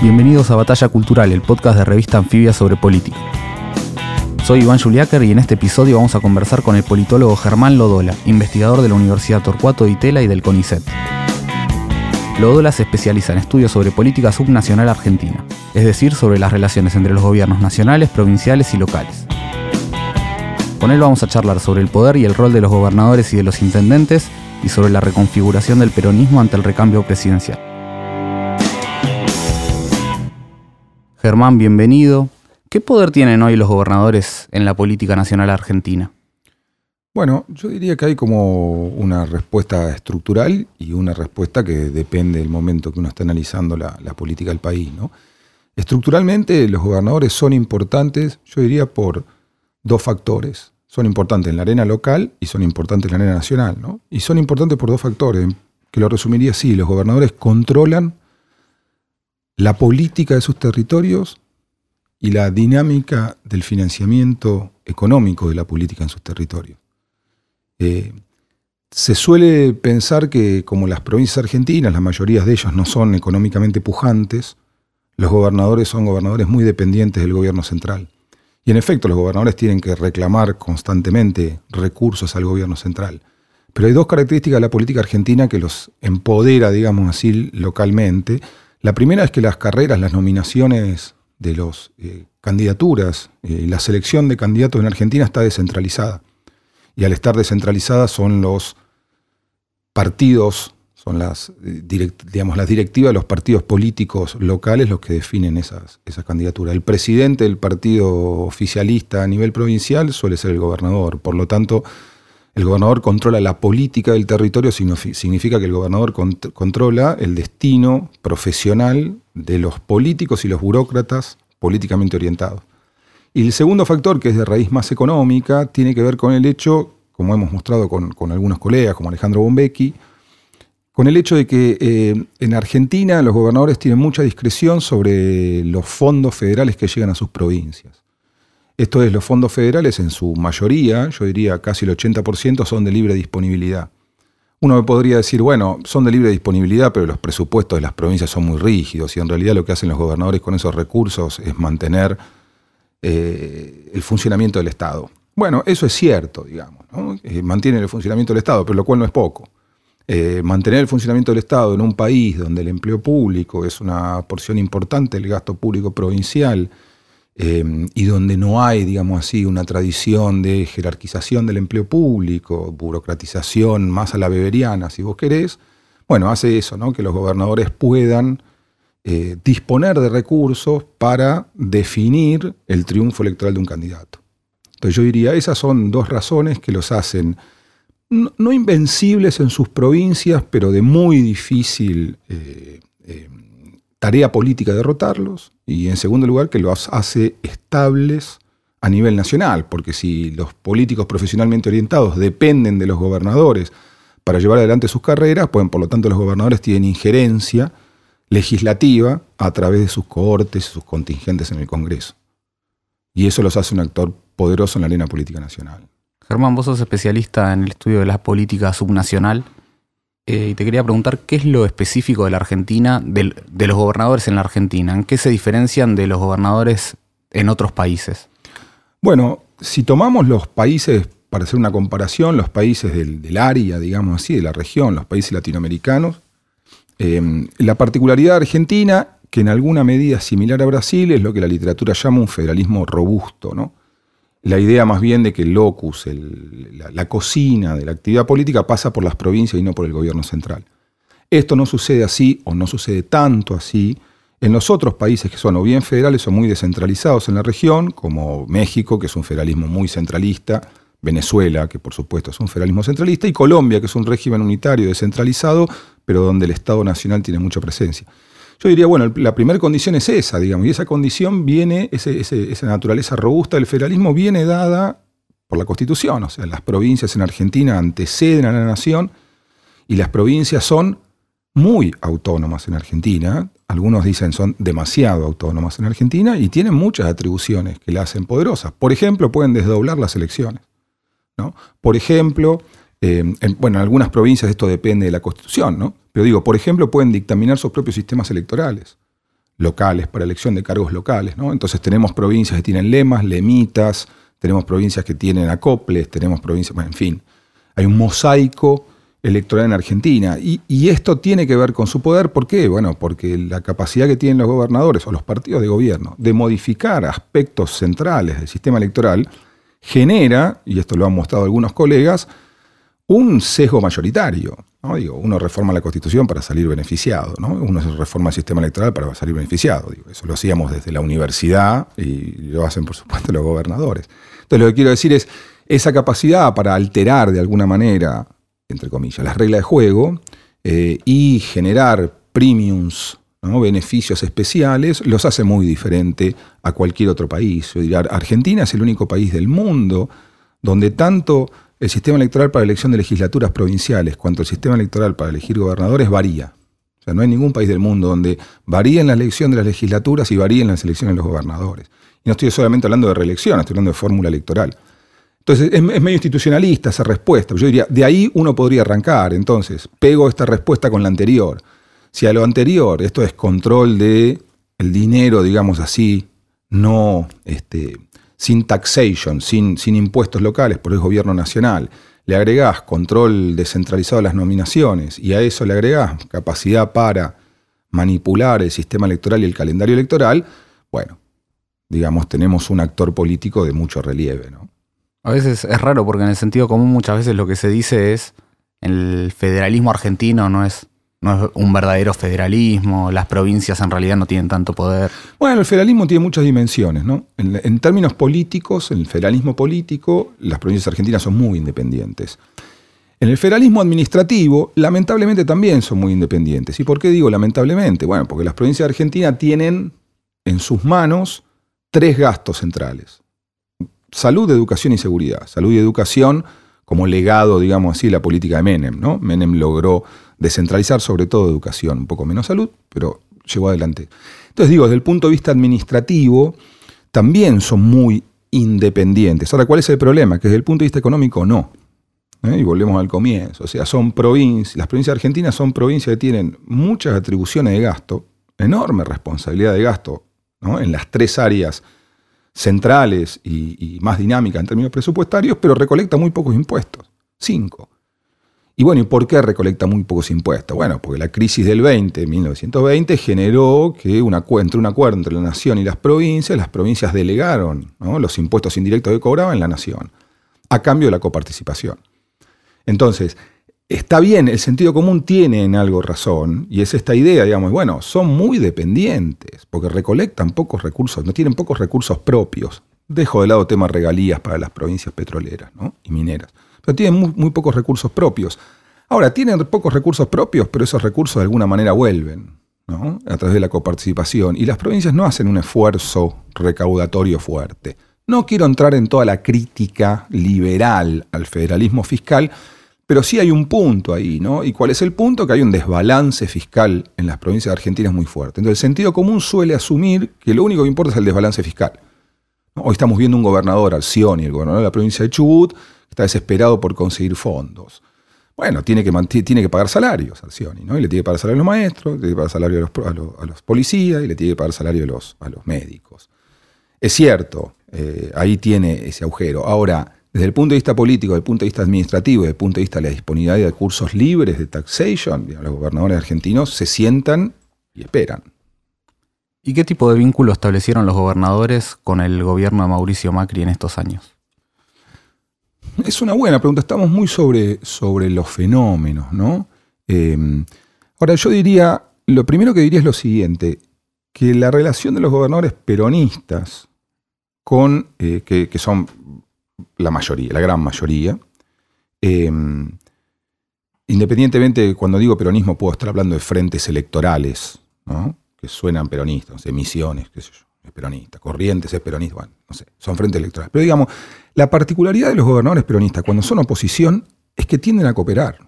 Bienvenidos a Batalla Cultural, el podcast de revista Anfibia sobre política. Soy Iván Juliáquer y en este episodio vamos a conversar con el politólogo Germán Lodola, investigador de la Universidad Torcuato de Itela y del CONICET. Lodola se especializa en estudios sobre política subnacional argentina, es decir, sobre las relaciones entre los gobiernos nacionales, provinciales y locales. Con él vamos a charlar sobre el poder y el rol de los gobernadores y de los intendentes y sobre la reconfiguración del peronismo ante el recambio presidencial. Germán, bienvenido. ¿Qué poder tienen hoy los gobernadores en la política nacional argentina? Bueno, yo diría que hay como una respuesta estructural y una respuesta que depende del momento que uno está analizando la, política del país. ¿no? Estructuralmente los gobernadores son importantes, yo diría, por dos factores. Son importantes en la arena local y son importantes en la arena nacional. ¿no? Y son importantes por dos factores, que lo resumiría así, los gobernadores controlan la política de sus territorios y la dinámica del financiamiento económico de la política en sus territorios. Eh, se suele pensar que como las provincias argentinas, la mayoría de ellas no son económicamente pujantes, los gobernadores son gobernadores muy dependientes del gobierno central. Y en efecto, los gobernadores tienen que reclamar constantemente recursos al gobierno central. Pero hay dos características de la política argentina que los empodera, digamos así, localmente, la primera es que las carreras, las nominaciones de las eh, candidaturas, eh, la selección de candidatos en Argentina está descentralizada. Y al estar descentralizada son los partidos, son las, eh, digamos, las directivas los partidos políticos locales los que definen esas, esas candidaturas. El presidente del partido oficialista a nivel provincial suele ser el gobernador. Por lo tanto, el gobernador controla la política del territorio, significa que el gobernador controla el destino profesional de los políticos y los burócratas políticamente orientados. Y el segundo factor, que es de raíz más económica, tiene que ver con el hecho, como hemos mostrado con, algunos colegas, como Alejandro Bombecki, con el hecho de que eh, en Argentina los gobernadores tienen mucha discreción sobre los fondos federales que llegan a sus provincias. Esto es, los fondos federales en su mayoría, yo diría casi el 80%, son de libre disponibilidad. Uno me podría decir, bueno, son de libre disponibilidad, pero los presupuestos de las provincias son muy rígidos y en realidad lo que hacen los gobernadores con esos recursos es mantener eh, el funcionamiento del Estado. Bueno, eso es cierto, digamos, ¿no? Eh, mantienen el funcionamiento del Estado, pero lo cual no es poco. Eh, mantener el funcionamiento del Estado en un país donde el empleo público es una porción importante del gasto público provincial, Em, y donde no hay, digamos así, una tradición de jerarquización del empleo público, burocratización más a la beberiana, si vos querés, bueno, hace eso, ¿no? que los gobernadores puedan eh, disponer de recursos para definir el triunfo electoral de un candidato. Entonces yo diría, esas son dos razones que los hacen no, invencibles en sus provincias, pero de muy difícil eh, eh, tarea política derrotarlos y en segundo lugar que los hace estables a nivel nacional, porque si los políticos profesionalmente orientados dependen de los gobernadores para llevar adelante sus carreras, pues por lo tanto los gobernadores tienen injerencia legislativa a través de sus cohortes y sus contingentes en el Congreso. Y eso los hace un actor poderoso en la arena política nacional. Germán, vos sos especialista en el estudio de la política subnacional. Eh, y te quería preguntar qué es lo específico de la Argentina, de, los gobernadores en la Argentina, en qué se diferencian de los gobernadores en otros países. Bueno, si tomamos los países, para hacer una comparación, los países del, área, digamos así, de la región, los países latinoamericanos, eh, la particularidad argentina, que en alguna medida similar a Brasil, es lo que la literatura llama un federalismo robusto, ¿no? La idea más bien de que el locus, la, cocina de la actividad política pasa por las provincias y no por el gobierno central. Esto no sucede así o no sucede tanto así en los otros países que son o bien federales o muy descentralizados en la región, como México, que es un federalismo muy centralista, Venezuela, que por supuesto es un federalismo centralista, y Colombia, que es un régimen unitario descentralizado, pero donde el Estado Nacional tiene mucha presencia. Yo diría, bueno, la primera condición es esa, digamos, y esa condición viene, esa naturaleza robusta del federalismo viene dada por la Constitución, o sea, las provincias en Argentina anteceden a la nación y las provincias son muy autónomas en Argentina, algunos dicen son demasiado autónomas en Argentina y tienen muchas atribuciones que la hacen poderosas. Por ejemplo, pueden desdoblar las elecciones. ¿no? Por ejemplo, eh, en, bueno, en algunas provincias esto depende de la Constitución, ¿no? Pero digo, por ejemplo, pueden dictaminar sus propios sistemas electorales locales para elección de cargos locales. ¿no? Entonces tenemos provincias que tienen lemas, lemitas, tenemos provincias que tienen acoples, tenemos provincias, en fin, hay un mosaico electoral en Argentina. Y, esto tiene que ver con su poder, ¿por qué? Bueno, porque la capacidad que tienen los gobernadores o los partidos de gobierno de modificar aspectos centrales del sistema electoral genera, y esto lo han mostrado algunos colegas, un sesgo mayoritario. ¿no? Digo, uno reforma la constitución para salir beneficiado, ¿no? uno reforma el sistema electoral para salir beneficiado. Digo, eso lo hacíamos desde la universidad y lo hacen, por supuesto, los gobernadores. Entonces, lo que quiero decir es, esa capacidad para alterar de alguna manera, entre comillas, las reglas de juego eh, y generar premiums, beneficios especiales, los hace muy diferente a cualquier otro país. Argentina es el único país del mundo donde tanto el sistema electoral para elección de legislaturas provinciales cuanto el sistema electoral para elegir gobernadores varía. O sea, no hay ningún país del mundo donde varíen la elección de las legislaturas y varíen las elecciones de los gobernadores. Y no estoy solamente hablando de reelección, estoy hablando de fórmula electoral. Entonces, es, medio institucionalista esa respuesta. Yo diría, de ahí uno podría arrancar. Entonces, pego esta respuesta con la anterior. Si a lo anterior, esto es control de dinero, digamos así, no este, sin taxation, sin, sin impuestos locales por el gobierno nacional, le agregás control descentralizado de las nominaciones y a eso le agregás capacidad para manipular el sistema electoral y el calendario electoral, bueno, digamos, tenemos un actor político de mucho relieve. ¿no? A veces es raro porque en el sentido común muchas veces lo que se dice es el federalismo argentino no es no es un verdadero federalismo, las provincias en realidad no tienen tanto poder. Bueno, el federalismo tiene muchas dimensiones, ¿no? En, términos políticos, en el federalismo político, las provincias argentinas son muy independientes. En el federalismo administrativo, lamentablemente también son muy independientes. ¿Y por qué digo lamentablemente? Bueno, porque las provincias de Argentina tienen en sus manos tres gastos centrales. Salud, educación y seguridad. Salud y educación como legado, digamos así, la política de Menem, ¿no? Menem logró descentralizar sobre todo educación, un poco menos salud, pero llegó adelante. Entonces digo, desde el punto de vista administrativo, también son muy independientes. Ahora, ¿cuál es el problema? Que desde el punto de vista económico no. ¿eh? Y volvemos al comienzo. O sea, son provincias, las provincias argentinas son provincias que tienen muchas atribuciones de gasto, enorme responsabilidad de gasto, en las tres áreas centrales y, y más dinámicas en términos presupuestarios, pero recolecta muy pocos impuestos. Cinco. Y bueno, ¿y por qué recolecta muy pocos impuestos? Bueno, porque la crisis del 20, 1920, generó que entre un acuerdo entre la nación y las provincias, las provincias delegaron los impuestos indirectos que cobraban la nación, a cambio de la coparticipación. Entonces, está bien, el sentido común tiene en algo razón, y es esta idea, digamos, bueno, son muy dependientes, porque recolectan pocos recursos, no tienen pocos recursos propios. Dejo de lado temas regalías para las provincias petroleras y mineras pero tienen muy, pocos recursos propios. Ahora, tienen pocos recursos propios, pero esos recursos de alguna manera vuelven a través de la coparticipación. Y las provincias no hacen un esfuerzo recaudatorio fuerte. No quiero entrar en toda la crítica liberal al federalismo fiscal, pero sí hay un punto ahí, ¿no? ¿Y cuál es el punto? Que hay un desbalance fiscal en las provincias argentinas muy fuerte. Entonces, el sentido común suele asumir que lo único que importa es el desbalance fiscal. Hoy estamos viendo un gobernador, Alcioni, el gobernador de la provincia de Chubut, está desesperado por conseguir fondos. Bueno, tiene que, tiene que pagar salarios Alcioni, ¿no? Y le tiene que pagar salario a los maestros, le tiene que pagar salario a los, policías y le tiene que pagar salario a los, a los médicos. Es cierto, eh, ahí tiene ese agujero. Ahora, desde el punto de vista político, desde el punto de vista administrativo, desde el punto de vista de la disponibilidad de recursos libres de taxation, los gobernadores argentinos se sientan y esperan. ¿Y qué tipo de vínculo establecieron los gobernadores con el gobierno de Mauricio Macri en estos años? Es una buena pregunta. Estamos muy sobre, sobre los fenómenos, ¿no? Em, ahora, yo diría, lo primero que diría es lo siguiente, que la relación de los gobernadores peronistas con, eh, que, son la mayoría, la gran mayoría, em, independientemente, cuando digo peronismo puedo estar hablando de frentes electorales, ¿no? Que suenan peronistas, no sé, Misiones, qué sé yo, es peronista, Corrientes es peronista, bueno, no sé, son frente electoral. Pero digamos, la particularidad de los gobernadores peronistas cuando son oposición es que tienden a cooperar.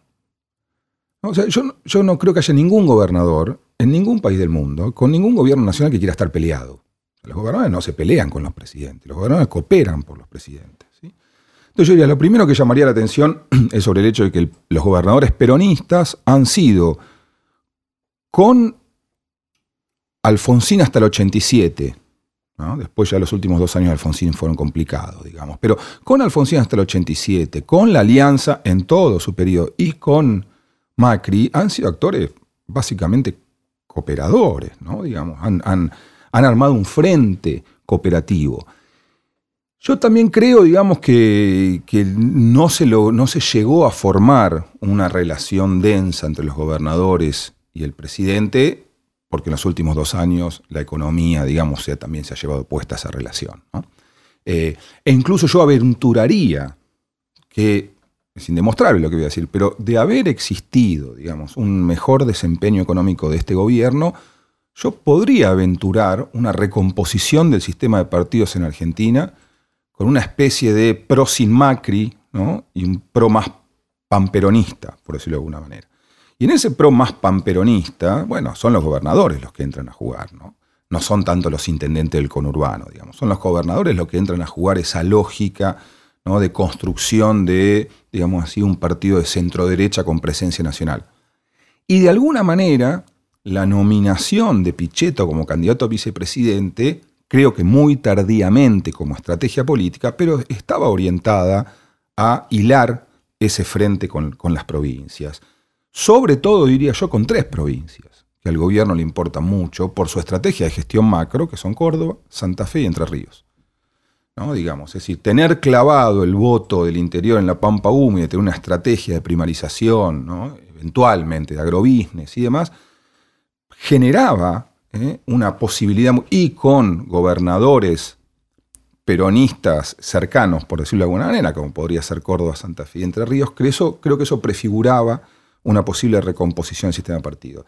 O sea, yo, yo no creo que haya ningún gobernador en ningún país del mundo, con ningún gobierno nacional que quiera estar peleado. Los gobernadores no se pelean con los presidentes, los gobernadores cooperan por los presidentes. Entonces yo diría, lo primero que llamaría la atención es sobre el hecho de que los gobernadores peronistas han sido con Alfonsín hasta el 87, después ya los últimos dos años de Alfonsín fueron complicados, digamos, pero con Alfonsín hasta el 87, con la alianza en todo su periodo y con Macri, han sido actores básicamente cooperadores, ¿no? digamos, han, armado un frente cooperativo. Yo también creo, digamos, que, no, no se llegó a formar una relación densa entre los gobernadores y el presidente, porque en los últimos dos años la economía, digamos, también se ha llevado puesta esa relación. Eh, e incluso yo aventuraría que, sin indemostrable lo que voy a decir, pero de haber existido, digamos, un mejor desempeño económico de este gobierno, yo podría aventurar una recomposición del sistema de partidos en Argentina, con una especie de pro sin Macri y un pro más pamperonista, por decirlo de alguna manera. Y en ese pro más pamperonista, bueno, son los gobernadores los que entran a jugar, ¿no? No son tanto los intendentes del conurbano, digamos. Son los gobernadores los que entran a jugar esa lógica ¿no? de construcción de, digamos así, un partido de centro derecha con presencia nacional. Y de alguna manera, la nominación de Pichetto como candidato a vicepresidente creo que muy tardíamente como estrategia política, pero estaba orientada a hilar ese frente con, las provincias. Sobre todo, diría yo, con tres provincias, que al gobierno le importa mucho por su estrategia de gestión macro, que son Córdoba, Santa Fe y Entre Ríos. ¿No? Digamos, es decir, tener clavado el voto del interior en la pampa húmeda, tener una estrategia de primarización, eventualmente de agrobusiness y demás, generaba ¿eh? una posibilidad, y con gobernadores peronistas cercanos, por decirlo de alguna manera, como podría ser Córdoba, Santa Fe y Entre Ríos, creo que eso prefiguraba una posible recomposición del sistema partido.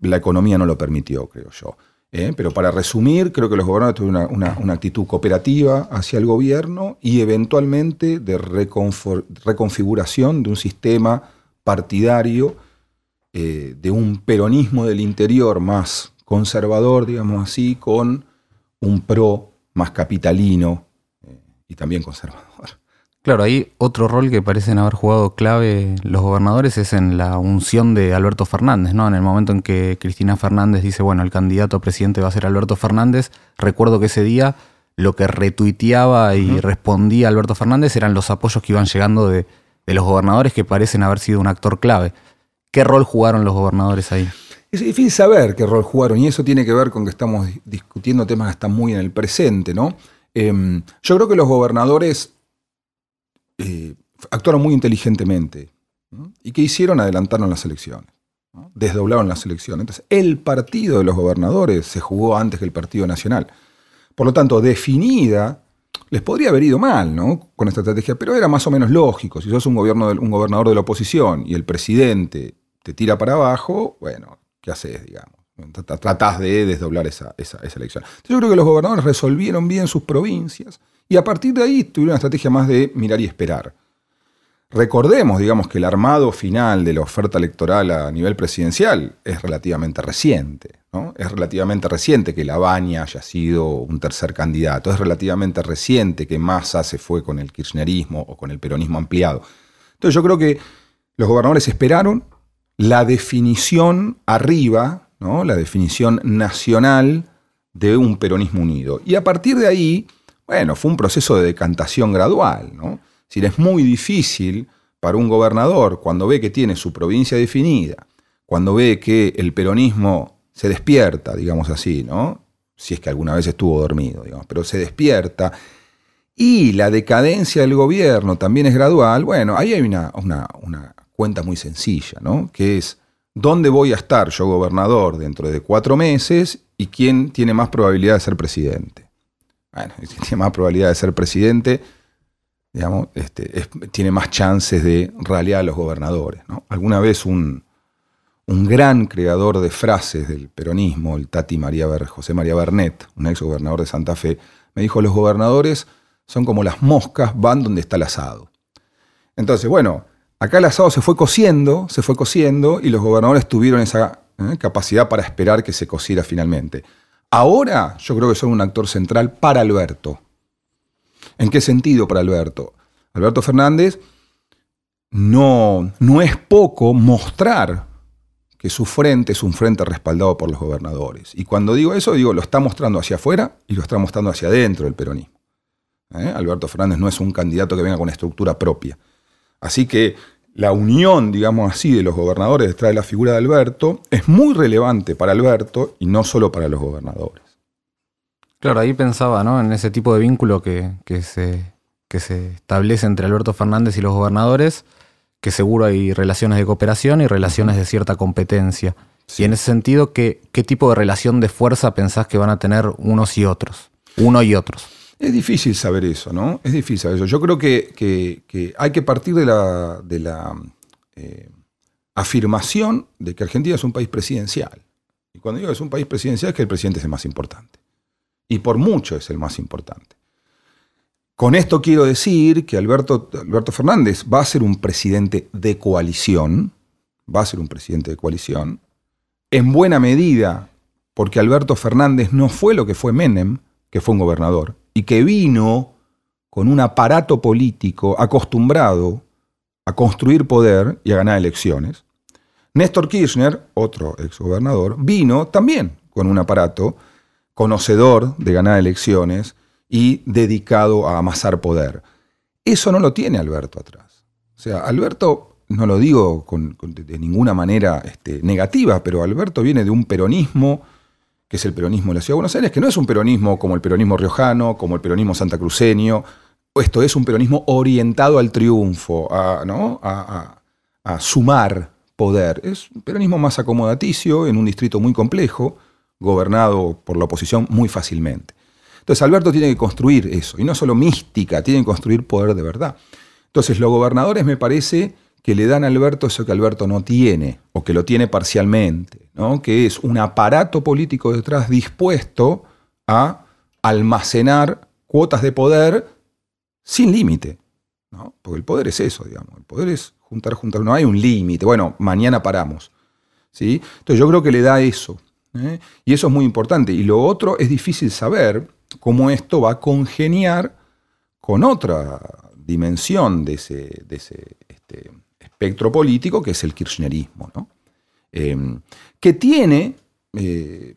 La economía no lo permitió, creo yo. ¿eh? Pero para resumir, creo que los gobernadores tuvieron una, actitud cooperativa hacia el gobierno y eventualmente de reconfiguración de un sistema partidario, eh, de un peronismo del interior más conservador, digamos así, con un pro más capitalino eh, y también conservador. Claro, ahí otro rol que parecen haber jugado clave los gobernadores es en la unción de Alberto Fernández, ¿no? En el momento en que Cristina Fernández dice, bueno, el candidato a presidente va a ser Alberto Fernández, recuerdo que ese día lo que retuiteaba y respondía Alberto Fernández eran los apoyos que iban llegando de, de los gobernadores que parecen haber sido un actor clave. ¿Qué rol jugaron los gobernadores ahí? Es difícil saber qué rol jugaron y eso tiene que ver con que estamos discutiendo temas que están muy en el presente, ¿no? Em, yo creo que los gobernadores eh, actuaron muy inteligentemente y que hicieron adelantaron las elecciones, desdoblaron las elecciones. Entonces, el partido de los gobernadores se jugó antes que el Partido Nacional. Por lo tanto, definida, les podría haber ido mal, ¿no? Con esta estrategia, pero era más o menos lógico. Si sos un, gobierno un gobernador de la oposición y el presidente te tira para abajo, bueno, ¿qué haces, digamos? Tratás de desdoblar esa, elección. yo creo que los gobernadores resolvieron bien sus provincias y a partir de ahí tuvieron una estrategia más de mirar y esperar. Recordemos, digamos, que el armado final de la oferta electoral a nivel presidencial es relativamente reciente. Es relativamente reciente que Lavagna haya sido un tercer candidato. Es relativamente reciente que Massa se fue con el kirchnerismo o con el peronismo ampliado. Entonces yo creo que los gobernadores esperaron, la definición arriba, ¿no? la definición nacional de un peronismo unido. Y a partir de ahí, bueno, fue un proceso de decantación gradual. ¿no? Es es muy difícil para un gobernador, cuando ve que tiene su provincia definida, cuando ve que el peronismo se despierta, digamos así, ¿no? Si es que alguna vez estuvo dormido, digamos, pero se despierta, y la decadencia del gobierno también es gradual, bueno, ahí hay una, una, una cuenta muy sencilla, ¿no? Que es, ¿dónde voy a estar yo gobernador dentro de cuatro meses y quién tiene más probabilidad de ser presidente? Bueno, tiene más probabilidad de ser presidente, digamos, este, tiene más chances de ralear a los gobernadores. Alguna vez un, un gran creador de frases del peronismo, el Tati María José María Bernet, un ex gobernador de Santa Fe, me dijo, los gobernadores son como las moscas, van donde está el asado. Entonces, bueno, acá el asado se fue cociendo, se fue cociendo y los gobernadores tuvieron esa ¿eh? capacidad para esperar que se cociera finalmente. Ahora yo creo que son un actor central para Alberto. ¿En qué sentido para Alberto? Alberto Fernández no, no es poco mostrar que su frente es un frente respaldado por los gobernadores. Y cuando digo eso, digo, lo está mostrando hacia afuera y lo está mostrando hacia adentro del peronismo. ¿Eh? Alberto Fernández no es un candidato que venga con estructura propia. Así que la unión, digamos así, de los gobernadores detrás de la figura de Alberto es muy relevante para Alberto y no solo para los gobernadores. Claro, ahí pensaba, ¿no? En ese tipo de vínculo que, se, que se establece entre Alberto Fernández y los gobernadores, que seguro hay relaciones de cooperación y relaciones de cierta competencia. Y en ese sentido, ¿qué, ¿qué tipo de relación de fuerza pensás que van a tener unos y otros? Uno y otros. Es difícil saber eso, ¿no? Es difícil saber eso. Yo creo que, hay que partir de la, eh, afirmación de que Argentina es un país presidencial. Y cuando digo que es un país presidencial es que el presidente es el más importante. Y por mucho es el más importante. Con esto quiero decir que Alberto Fernández va a ser un presidente de coalición, va a ser un presidente de coalición, en buena medida porque Alberto Fernández no fue lo que fue Menem, que fue un gobernador y que vino con un aparato político acostumbrado a construir poder y a ganar elecciones. Néstor Kirchner, otro exgobernador, vino también con un aparato conocedor de ganar elecciones y dedicado a amasar poder. Eso no lo tiene Alberto atrás. O sea, Alberto, no lo digo de ninguna manera este, negativa, pero Alberto viene de un peronismo que es el peronismo de la Ciudad de Buenos Aires, que no es un peronismo como el peronismo riojano, como el peronismo santacruceño. Esto es un peronismo orientado al triunfo, a, ¿no? a, sumar poder. Es un peronismo más acomodaticio en un distrito muy complejo, gobernado por la oposición muy fácilmente. Entonces Alberto tiene que construir eso, y no solo mística, tiene que construir poder de verdad. Entonces los gobernadores me parece que le dan a Alberto eso que Alberto no tiene, o que lo tiene parcialmente, ¿no? que es un aparato político detrás dispuesto a almacenar cuotas de poder sin límite. ¿no? Porque el poder es eso, digamos. El poder es juntar, juntar. No hay un límite. Bueno, mañana paramos. ¿sí? Entonces yo creo que le da eso. ¿eh? Y eso es muy importante. Y lo otro es difícil saber cómo esto va a congeniar con otra dimensión de ese, de ese espectro político que es el kirchnerismo, ¿no? Em, que tiene, eh,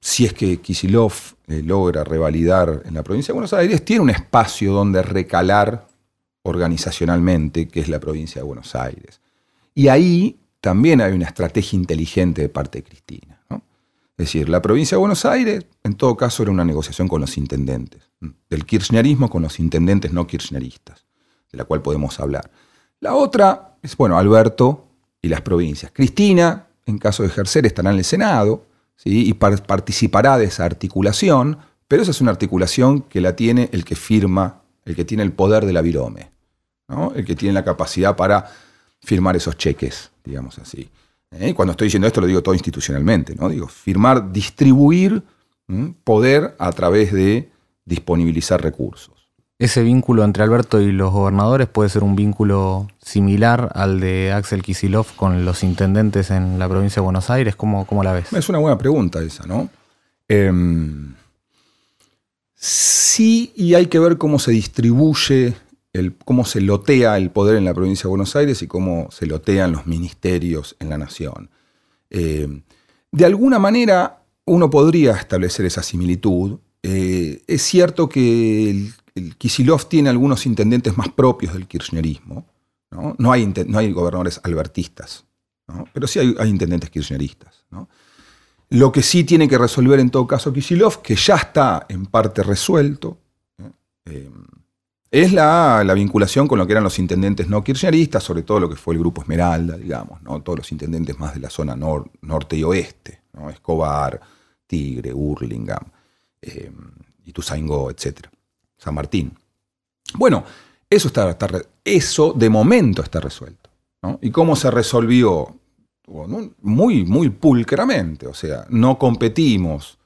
si es que Kisilov eh, logra revalidar en la provincia de Buenos Aires, tiene un espacio donde recalar organizacionalmente, que es la provincia de Buenos Aires. Y ahí también hay una estrategia inteligente de parte de Cristina. Es decir, la provincia de Buenos Aires, en todo caso, era una negociación con los intendentes, del kirchnerismo con los intendentes no kirchneristas, de la cual podemos hablar. La otra es, bueno, Alberto y las provincias. Cristina, en caso de ejercer, estará en el Senado ¿sí? y participará de esa articulación, pero esa es una articulación que la tiene el que firma, el que tiene el poder de la virome, el que tiene la capacidad para firmar esos cheques, digamos así. ¿Eh? Cuando estoy diciendo esto lo digo todo institucionalmente, ¿no? Digo, firmar, distribuir poder a través de disponibilizar recursos ese vínculo entre Alberto y los gobernadores puede ser un vínculo similar al de Axel Kisilov con los intendentes en la provincia de Buenos Aires. ¿Cómo, cómo la ves? Es una buena pregunta esa, ¿no? Em, sí, y hay que ver cómo se distribuye, el, cómo se lotea el poder en la provincia de Buenos Aires y cómo se lotean los ministerios en la nación. Em, de alguna manera uno podría establecer esa similitud. Eh, es cierto que el Kisilov tiene algunos intendentes más propios del kirchnerismo. No, hay, no hay, gobernadores albertistas, pero sí hay, intendentes kirchneristas. Lo que sí tiene que resolver en todo caso Kisilov, que ya está en parte resuelto, eh, es la, vinculación con lo que eran los intendentes no kirchneristas, sobre todo lo que fue el grupo Esmeralda, digamos, ¿no? todos los intendentes más de la zona norte y oeste, Escobar, Tigre, Hurlingham, eh, Ituzaingó, etc. San Martín. Bueno, eso, está, eso de momento está resuelto. ¿Y cómo se resolvió? muy, muy pulcramente, o sea, no competimos,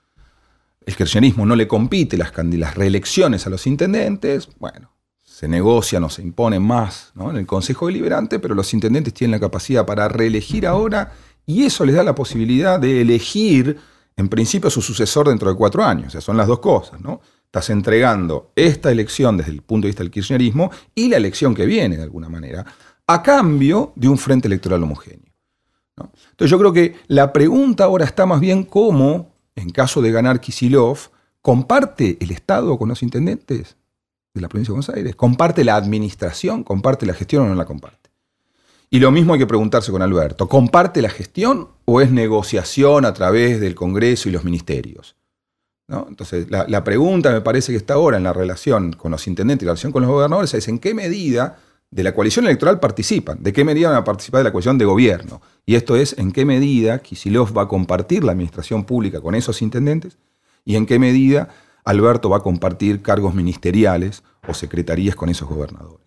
el kirchnerismo no le compite las, reelecciones a los intendentes, bueno, se negocian o se imponen más en el Consejo Deliberante, pero los intendentes tienen la capacidad para reelegir ahora y eso les da la posibilidad de elegir, en principio, su sucesor dentro de cuatro años. O sea, son las dos cosas, ¿no? Estás entregando esta elección desde el punto de vista del kirchnerismo y la elección que viene, de alguna manera, a cambio de un frente electoral homogéneo. Entonces yo creo que la pregunta ahora está más bien cómo, en caso de ganar Kisilov, comparte el Estado con los intendentes de la provincia de Buenos Aires, comparte la administración, comparte la gestión o no la comparte. Y lo mismo hay que preguntarse con Alberto, ¿comparte la gestión o es negociación a través del Congreso y los ministerios? Entonces, la, pregunta me parece que está ahora en la relación con los intendentes y la relación con los gobernadores es en qué medida de la coalición electoral participan, de qué medida van a participar de la coalición de gobierno. Y esto es en qué medida Kisilov va a compartir la administración pública con esos intendentes y en qué medida Alberto va a compartir cargos ministeriales o secretarías con esos gobernadores.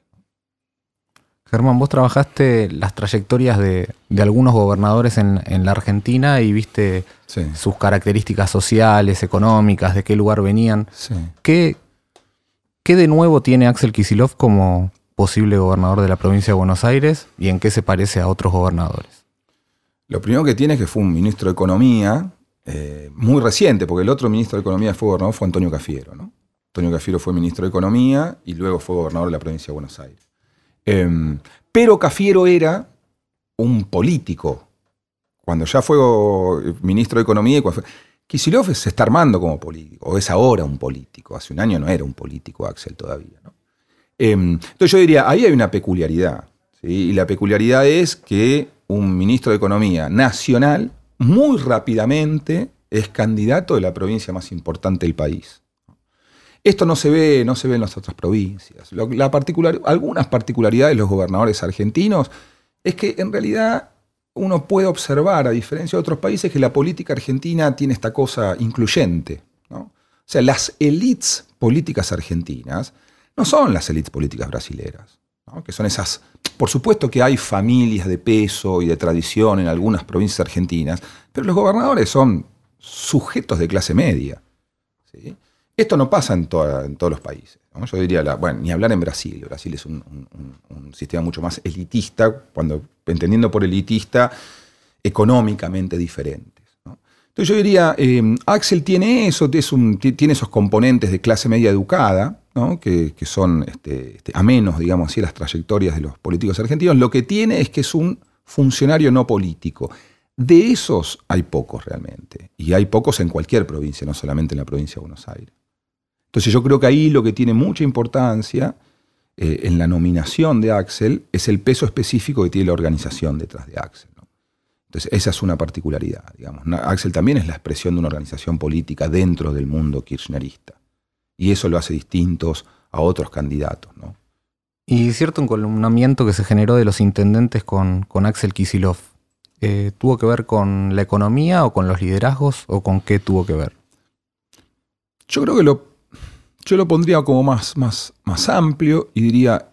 Germán, vos trabajaste las trayectorias de, algunos gobernadores en, la Argentina y viste sus características sociales, económicas, de qué lugar venían. ¿Qué, ¿Qué de nuevo tiene Axel Kisilov como, posible gobernador de la provincia de Buenos Aires y en qué se parece a otros gobernadores? Lo primero que tiene es que fue un ministro de Economía eh, muy reciente, porque el otro ministro de Economía fue gobernador fue Antonio Cafiero. ¿no? Antonio Cafiero fue ministro de Economía y luego fue gobernador de la provincia de Buenos Aires. Em, pero Cafiero era un político. Cuando ya fue ministro de Economía, Kisilov se está armando como político, o es ahora un político. Hace un año no era un político Axel todavía. Em, entonces yo diría, ahí hay una peculiaridad. Y la peculiaridad es que un ministro de Economía nacional muy rápidamente es candidato de la provincia más importante del país. Esto no se ve, no se ve en las otras provincias. La particular, algunas particularidades de los gobernadores argentinos es que en realidad uno puede observar, a diferencia de otros países, que la política argentina tiene esta cosa incluyente. O sea, las élites políticas argentinas no son las élites políticas brasileras, que son esas... Por supuesto que hay familias de peso y de tradición en algunas provincias argentinas, pero los gobernadores son sujetos de clase media. Esto no pasa en, todos los países. Yo diría, bueno, ni hablar en Brasil. Brasil es un, sistema mucho más elitista, cuando, entendiendo por elitista, económicamente diferentes. Entonces yo diría, eh, Axel tiene eso, tiene esos componentes de clase media educada, que, son este, este, a menos, digamos así, las trayectorias de los políticos argentinos, lo que tiene es que es un funcionario no político. De esos hay pocos realmente, y hay pocos en cualquier provincia, no solamente en la provincia de Buenos Aires. Entonces yo creo que ahí lo que tiene mucha importancia eh, en la nominación de Axel es el peso específico que tiene la organización detrás de Axel. Entonces esa es una particularidad. Digamos. Axel también es la expresión de una organización política dentro del mundo kirchnerista y eso lo hace distintos a otros candidatos. ¿no? Y cierto encolumnamiento que se generó de los intendentes con, Axel Kisilov, eh, ¿tuvo que ver con la economía o con los liderazgos o con qué tuvo que ver? Yo creo que lo, yo lo pondría como más, más, más amplio y diría,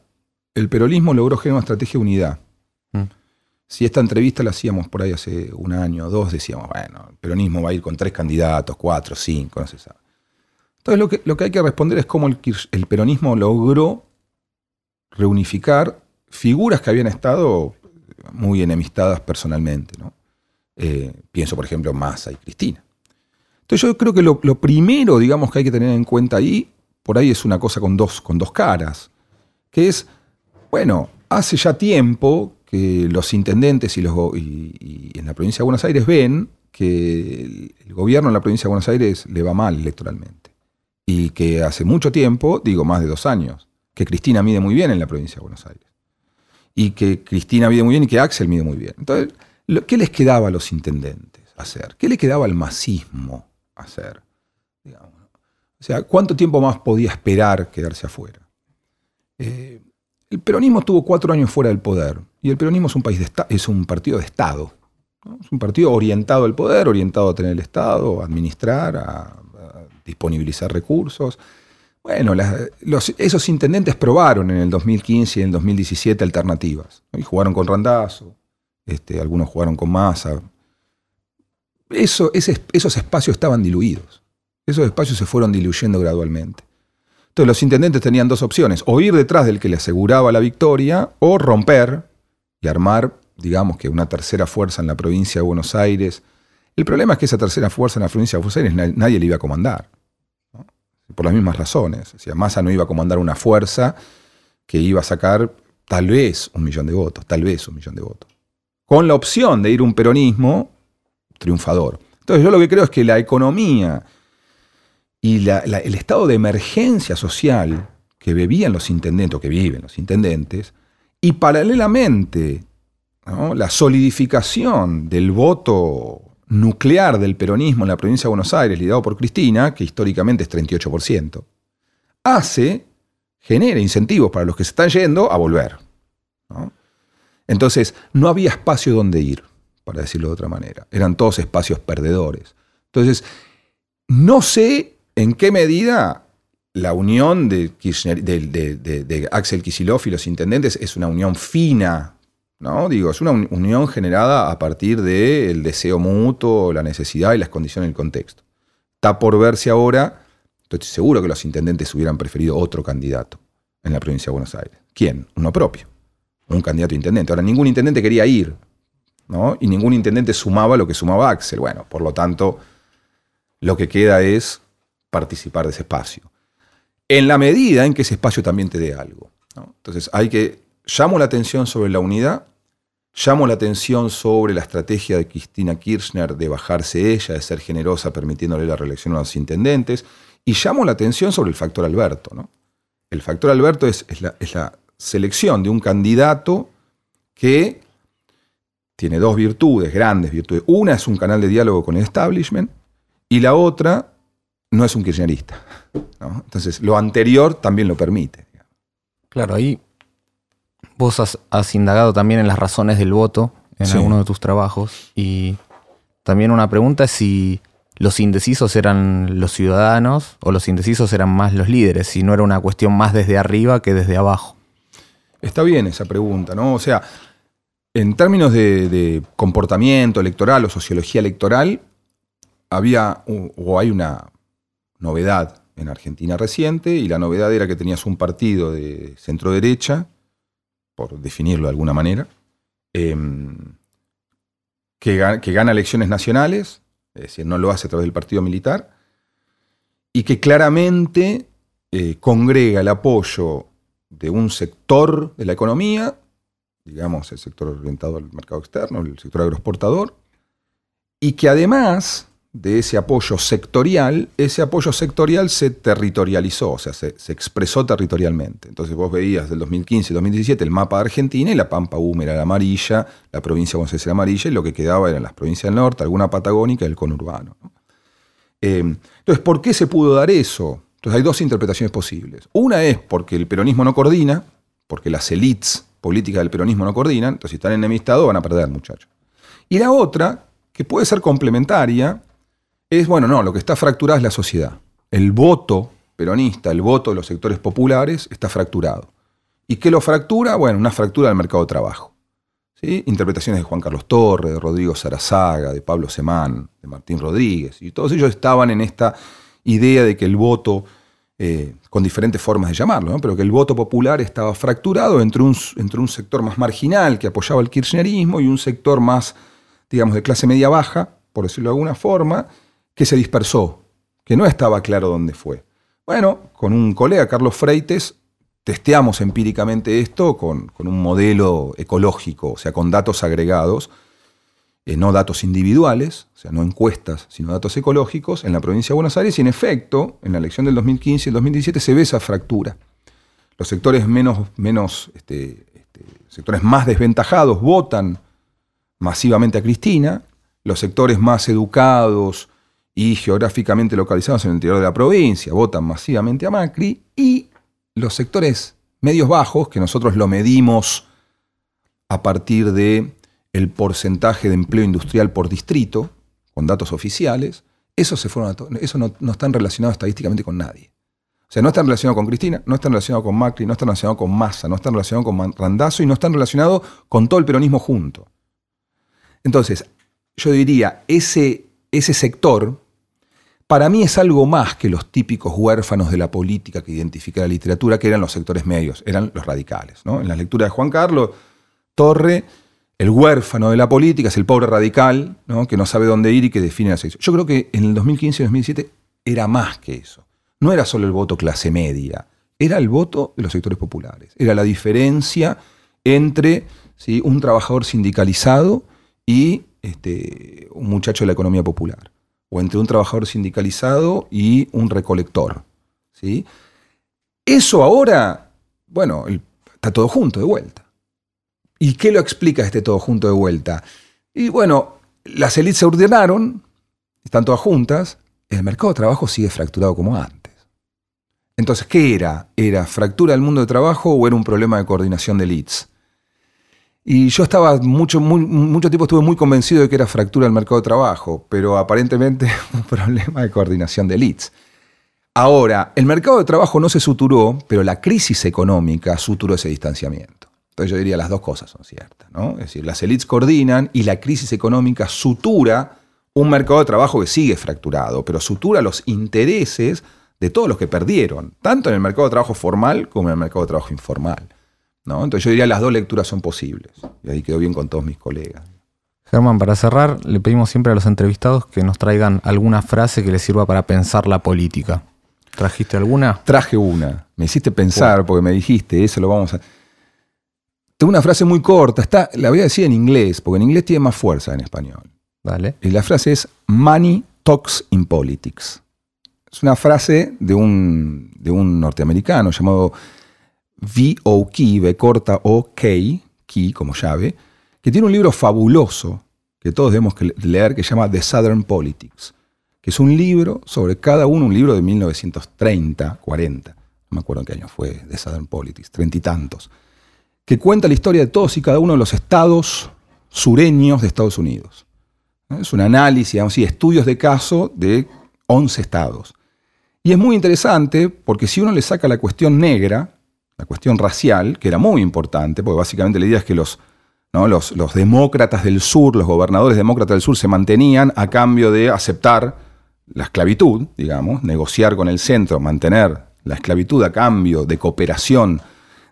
el peronismo logró generar una estrategia de unidad. Mm. Si esta entrevista la hacíamos por ahí hace un año o dos, decíamos, bueno, el peronismo va a ir con tres candidatos, cuatro, cinco, no se sabe. Entonces lo que, lo que hay que responder es cómo el, peronismo logró reunificar figuras que habían estado muy enemistadas personalmente. Eh, pienso, por ejemplo, en Massa y Cristina. Entonces yo creo que lo, primero, digamos, que hay que tener en cuenta ahí, por ahí es una cosa con dos, con dos caras, que es, bueno, hace ya tiempo que los intendentes y, los, y en la provincia de Buenos Aires ven que el gobierno en la provincia de Buenos Aires le va mal electoralmente y que hace mucho tiempo, digo más de dos años, que Cristina mide muy bien en la provincia de Buenos Aires. Y que Cristina mide muy bien y que Axel mide muy bien. Entonces, ¿qué les quedaba a los intendentes hacer? ¿Qué le quedaba al masismo hacer? O sea, ¿cuánto tiempo más podía esperar quedarse afuera? Eh, el peronismo estuvo cuatro años fuera del poder y el peronismo es un, país de es un partido de Estado. Es un partido orientado al poder, orientado a tener el Estado, a administrar, a disponibilizar recursos. Bueno, esos intendentes probaron en el 2015 y en el 2017 alternativas. Y jugaron con Randazo, este, algunos jugaron con masa. Eso, esos espacios estaban diluidos. Esos espacios se fueron diluyendo gradualmente. Entonces los intendentes tenían dos opciones, o ir detrás del que le aseguraba la victoria, o romper y armar, digamos que una tercera fuerza en la provincia de Buenos Aires. El problema es que esa tercera fuerza en la provincia de Buenos Aires nadie, le iba a comandar, por las mismas razones. O sea, Massa no iba a comandar una fuerza que iba a sacar tal vez un millón de votos, tal vez un millón de votos con la opción de ir un peronismo triunfador. Entonces yo lo que creo es que la economía y el estado de emergencia social que bebían los intendentes, o que viven los intendentes, y paralelamente la solidificación del voto nuclear del peronismo en la provincia de Buenos Aires, liderado por Cristina, que históricamente es 38%, hace, genera incentivos para los que se están yendo a volver. Entonces, no había espacio donde ir, para decirlo de otra manera. Eran todos espacios perdedores. Entonces, no sé en qué medida la unión de, Axel Kicillof y los intendentes es una unión fina, ¿no? Digo, es una unión generada a partir del deseo mutuo, la necesidad y las condiciones del contexto. Está por verse ahora, estoy seguro que los intendentes hubieran preferido otro candidato en la provincia de Buenos Aires. ¿Quién? Uno propio un candidato intendente. Ahora, ningún intendente quería ir, ¿no? Y ningún intendente sumaba lo que sumaba Axel. Bueno, por lo tanto, lo que queda es participar de ese espacio. En la medida en que ese espacio también te dé algo. Entonces, hay que. Llamo la atención sobre la unidad, llamo la atención sobre la estrategia de Cristina Kirchner de bajarse ella, de ser generosa permitiéndole la reelección a los intendentes, y llamo la atención sobre el factor Alberto. ¿no? El factor Alberto es, la, es la selección de un candidato que tiene dos virtudes, grandes virtudes. Una es un canal de diálogo con el establishment y la otra no es un kirchnerista. Entonces, lo anterior también lo permite. Claro, ahí vos has, indagado también en las razones del voto en alguno de tus trabajos y también una pregunta es si los indecisos eran los ciudadanos o los indecisos eran más los líderes, si no era una cuestión más desde arriba que desde abajo. Está bien esa pregunta, ¿no? O sea, en términos de, comportamiento electoral o sociología electoral, había o hay una novedad en Argentina reciente, y la novedad era que tenías un partido de centro derecha, por definirlo de alguna manera, em, que, gana, elecciones nacionales, es decir, no lo hace a través del partido militar, y que claramente eh, congrega el apoyo de un sector de la economía, digamos el sector orientado al mercado externo, el sector agroexportador, y que además de ese apoyo sectorial, ese apoyo sectorial se territorializó, o sea, se, expresó territorialmente. Entonces vos veías del 2015 2017 el mapa de Argentina y la Pampa húmeda era amarilla, la provincia de era amarilla y lo que quedaba eran las provincias del norte, alguna patagónica y el conurbano. Eh, entonces, ¿por qué se pudo dar eso? Entonces hay dos interpretaciones posibles. Una es porque el peronismo no coordina, porque las élites políticas del peronismo no coordinan, entonces si están enemistados van a perder, muchachos. Y la otra, que puede ser complementaria, es, bueno, no, lo que está fracturado es la sociedad. El voto peronista, el voto de los sectores populares está fracturado. ¿Y qué lo fractura? Bueno, una fractura del mercado de trabajo. ¿Sí? Interpretaciones de Juan Carlos Torres, de Rodrigo Sarazaga, de Pablo Semán, de Martín Rodríguez, y todos ellos estaban en esta idea de que el voto, eh, con diferentes formas de llamarlo, pero que el voto popular estaba fracturado entre un, entre un sector más marginal que apoyaba el kirchnerismo y un sector más, digamos, de clase media baja, por decirlo de alguna forma, que se dispersó, que no estaba claro dónde fue. Bueno, con un colega, Carlos Freites, testeamos empíricamente esto con, un modelo ecológico, o sea, con datos agregados, eh, no datos individuales, o sea, no encuestas, sino datos ecológicos, en la provincia de Buenos Aires y en efecto, en la elección del 2015 y el 2017 se ve esa fractura. Los sectores menos, menos este, este, sectores más desventajados votan masivamente a Cristina, los sectores más educados y geográficamente localizados en el interior de la provincia votan masivamente a Macri y los sectores medios bajos, que nosotros lo medimos a partir de porcentaje de empleo industrial por distrito, con datos oficiales, eso, se fueron eso no, no están relacionados estadísticamente con nadie. O sea, no están relacionados con Cristina, no están relacionados con Macri, no están relacionados con Massa, no están relacionados con Randazo y no están relacionados con todo el peronismo junto. Entonces, yo diría, ese, ese sector, para mí es algo más que los típicos huérfanos de la política que identifica la literatura, que eran los sectores medios, eran los radicales. ¿no? En la lectura de Juan Carlos, Torre, el huérfano de la política es el pobre radical, que no sabe dónde ir y que define la sección. Yo creo que en el 2015 y 2017 era más que eso. No era solo el voto clase media, era el voto de los sectores populares. Era la diferencia entre un trabajador sindicalizado y este, un muchacho de la economía popular. O entre un trabajador sindicalizado y un recolector. ¿sí? Eso ahora, bueno, está todo junto de vuelta. ¿Y qué lo explica este todo junto de vuelta? Y bueno, las élites se ordenaron, están todas juntas, el mercado de trabajo sigue fracturado como antes. Entonces, ¿qué era? ¿Era fractura del mundo de trabajo o era un problema de coordinación de elites? Y yo estaba mucho, tiempo estuve muy convencido de que era fractura del mercado de trabajo, pero aparentemente un problema de coordinación de elites. Ahora, el mercado de trabajo no se suturó, pero la crisis económica suturó ese distanciamiento. Entonces yo diría las dos cosas son ciertas, ¿no? Es decir, las elites coordinan y la crisis económica sutura un mercado de trabajo que sigue fracturado, pero sutura los intereses de todos los que perdieron, tanto en el mercado de trabajo formal como en el mercado de trabajo informal. ¿No? Entonces yo diría las dos lecturas son posibles. Y ahí quedó bien con todos mis colegas. Germán, para cerrar, le pedimos siempre a los entrevistados que nos traigan alguna frase que les sirva para pensar la política. ¿Trajiste alguna? Traje una. Me hiciste pensar porque me dijiste, eso lo vamos a... Tengo una frase muy corta, está, la voy a decir en inglés, porque en inglés tiene más fuerza en español. Dale. Y la frase es Money talks in politics. Es una frase de un, de un norteamericano llamado V.O. Key, B corta O Key, Key como llave, que tiene un libro fabuloso que todos debemos leer que se llama The Southern Politics, que es un libro sobre cada uno, un libro de 1930, 40, no me acuerdo en qué año fue The Southern Politics, treinta y tantos, que cuenta la historia de todos y cada uno de los estados sureños de Estados Unidos. Es un análisis, digamos estudios de caso de 11 estados. Y es muy interesante porque si uno le saca la cuestión negra, la cuestión racial, que era muy importante, porque básicamente la idea es que los, los, los demócratas del sur, los gobernadores demócratas del sur se mantenían a cambio de aceptar la esclavitud, digamos, negociar con el centro, mantener la esclavitud a cambio de cooperación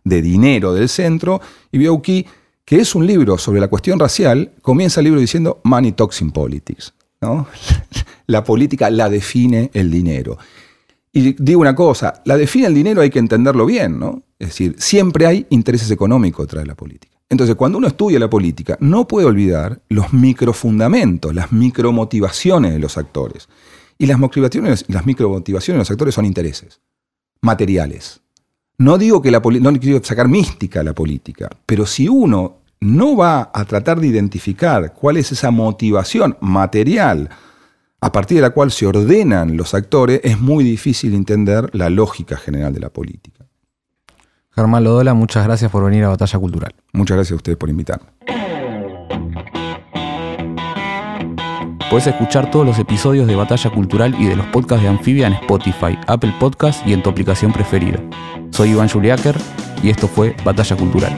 de dinero del centro, y Biauki que es un libro sobre la cuestión racial, comienza el libro diciendo Money Talks in Politics. ¿no? la política la define el dinero. Y digo una cosa, la define el dinero hay que entenderlo bien, ¿no? Es decir, siempre hay intereses económicos detrás de la política. Entonces, cuando uno estudia la política, no puede olvidar los microfundamentos, las micromotivaciones de los actores. Y las motivaciones, las micromotivaciones de los actores son intereses materiales. No digo que la no quiero sacar mística a la política, pero si uno no va a tratar de identificar cuál es esa motivación material a partir de la cual se ordenan los actores, es muy difícil entender la lógica general de la política. Germán Lodola, muchas gracias por venir a Batalla Cultural. Muchas gracias a ustedes por invitarme. Puedes escuchar todos los episodios de Batalla Cultural y de los podcasts de Anfibia en Spotify, Apple Podcasts y en tu aplicación preferida. Soy Iván Juliáquer y esto fue Batalla Cultural.